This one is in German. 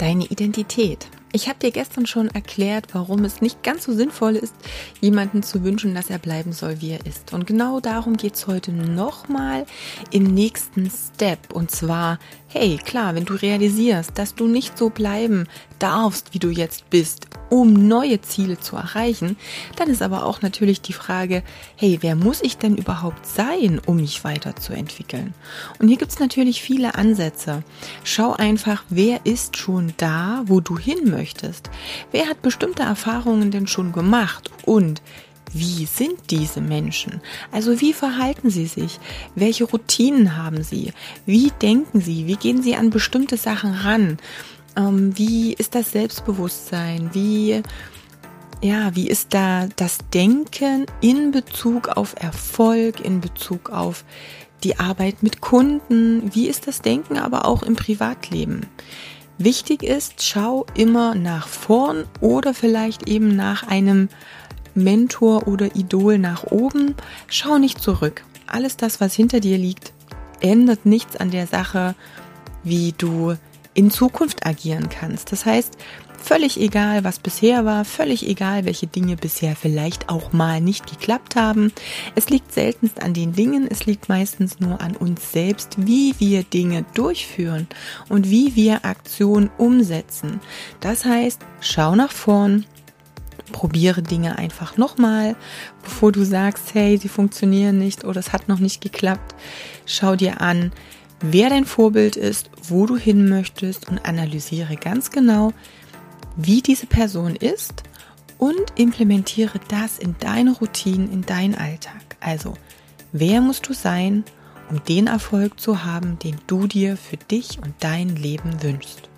deine Identität. Ich habe dir gestern schon erklärt, warum es nicht ganz so sinnvoll ist, jemanden zu wünschen, dass er bleiben soll, wie er ist. Und genau darum geht es heute nochmal im nächsten Step. Und zwar, hey, klar, wenn du realisierst, dass du nicht so bleiben darfst, wie du jetzt bist, um neue Ziele zu erreichen, dann ist aber auch natürlich die Frage, hey, wer muss ich denn überhaupt sein, um mich weiterzuentwickeln? Und hier gibt es natürlich viele Ansätze. Schau einfach, wer ist schon da, wo du hin möchtest. Wer hat bestimmte Erfahrungen denn schon gemacht und wie sind diese Menschen? Also wie verhalten sie sich? Welche Routinen haben sie? Wie denken sie? Wie gehen sie an bestimmte Sachen ran? Ähm, wie ist das Selbstbewusstsein? Wie, ja, wie ist da das Denken in Bezug auf Erfolg, in Bezug auf die Arbeit mit Kunden? Wie ist das Denken aber auch im Privatleben? Wichtig ist, schau immer nach vorn oder vielleicht eben nach einem Mentor oder Idol nach oben. Schau nicht zurück. Alles das, was hinter dir liegt, ändert nichts an der Sache, wie du in Zukunft agieren kannst. Das heißt, Völlig egal, was bisher war, völlig egal, welche Dinge bisher vielleicht auch mal nicht geklappt haben. Es liegt seltenst an den Dingen, es liegt meistens nur an uns selbst, wie wir Dinge durchführen und wie wir Aktionen umsetzen. Das heißt, schau nach vorn, probiere Dinge einfach nochmal, bevor du sagst, hey, sie funktionieren nicht oder es hat noch nicht geklappt. Schau dir an, wer dein Vorbild ist, wo du hin möchtest und analysiere ganz genau, wie diese Person ist und implementiere das in deine Routinen, in deinen Alltag. Also, wer musst du sein, um den Erfolg zu haben, den du dir für dich und dein Leben wünschst?